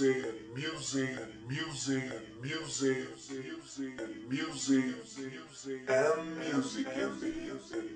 music and music and music and music and music and music and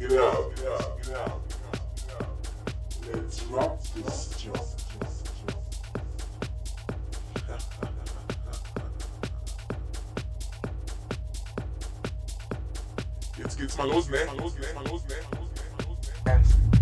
it out, it out. Let's rock this. Jetzt geht's mal los, ne? Mal los, ne? Mal los, ne? Mal los, ne? Mal los, ne?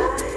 Bye.